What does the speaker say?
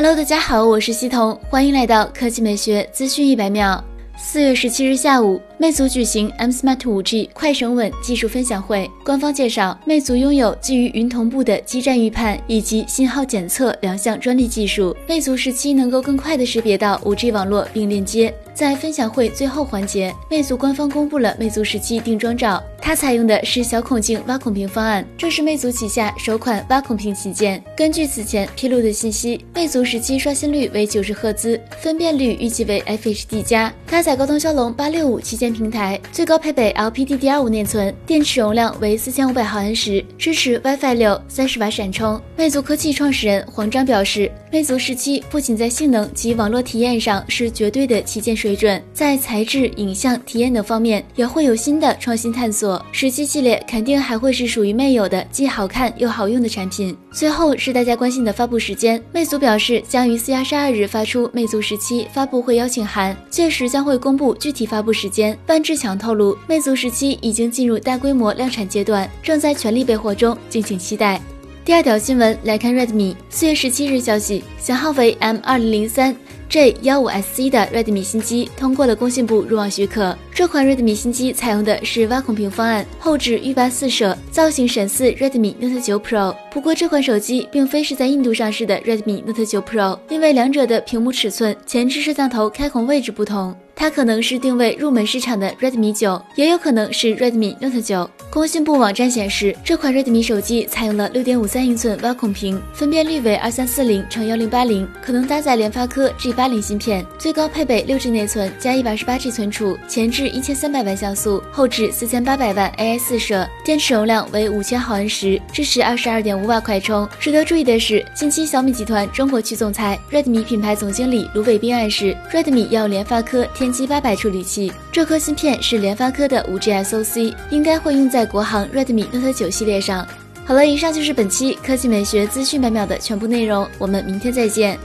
Hello，大家好，我是西彤，欢迎来到科技美学资讯一百秒。四月十七日下午，魅族举行 M Smart 5G 快省稳技术分享会。官方介绍，魅族拥有基于云同步的基站预判以及信号检测两项专利技术，魅族十七能够更快的识别到 5G 网络并链接。在分享会最后环节，魅族官方公布了魅族十七定妆照，它采用的是小孔径挖孔屏方案，这是魅族旗下首款挖孔屏旗舰。根据此前披露的信息，魅族十七刷新率为九十赫兹，分辨率预计为 FHD 加，搭载高通骁龙八六五旗舰平台，最高配备 LPDDR5 内存，电池容量为四千五百毫安时，支持 WiFi 六，三十瓦闪充。魅族科技创始人黄章表示，魅族十七不仅在性能及网络体验上是绝对的旗舰水。水准在材质、影像、体验等方面也会有新的创新探索。十七系列肯定还会是属于魅友的既好看又好用的产品。最后是大家关心的发布时间，魅族表示将于四月二十二日发出魅族十七发布会邀请函，届时将会公布具体发布时间。范志强透露，魅族十七已经进入大规模量产阶段，正在全力备货中，敬请期待。第二条新闻来看，Redmi 四月十七日消息，型号为 M 二零零三。J 幺五 SC 的 Redmi 新机通过了工信部入网许可。这款 Redmi 新机采用的是挖孔屏方案，后置欲罢四摄，造型神似 Redmi Note 9 Pro。不过这款手机并非是在印度上市的 Redmi Note 9 Pro，因为两者的屏幕尺寸、前置摄像头开孔位置不同。它可能是定位入门市场的 Redmi 9，也有可能是 Redmi Note 9。工信部网站显示，这款 Redmi 手机采用了6.53英寸挖孔屏，分辨率为2340乘1080，可能搭载联发科 G G80 芯片，最高配备 6G 内存加 128G 存储，前置1300万像素，后置4800万 AI 四摄，电池容量为5000毫安时，支持22.5瓦快充。值得注意的是，近期小米集团中国区总裁、Redmi 品牌总经理卢伟斌暗示，Redmi 要联发科天。玑八百处理器，这颗芯片是联发科的五 G SoC，应该会用在国行 Redmi Note 9系列上。好了，以上就是本期科技美学资讯百秒的全部内容，我们明天再见。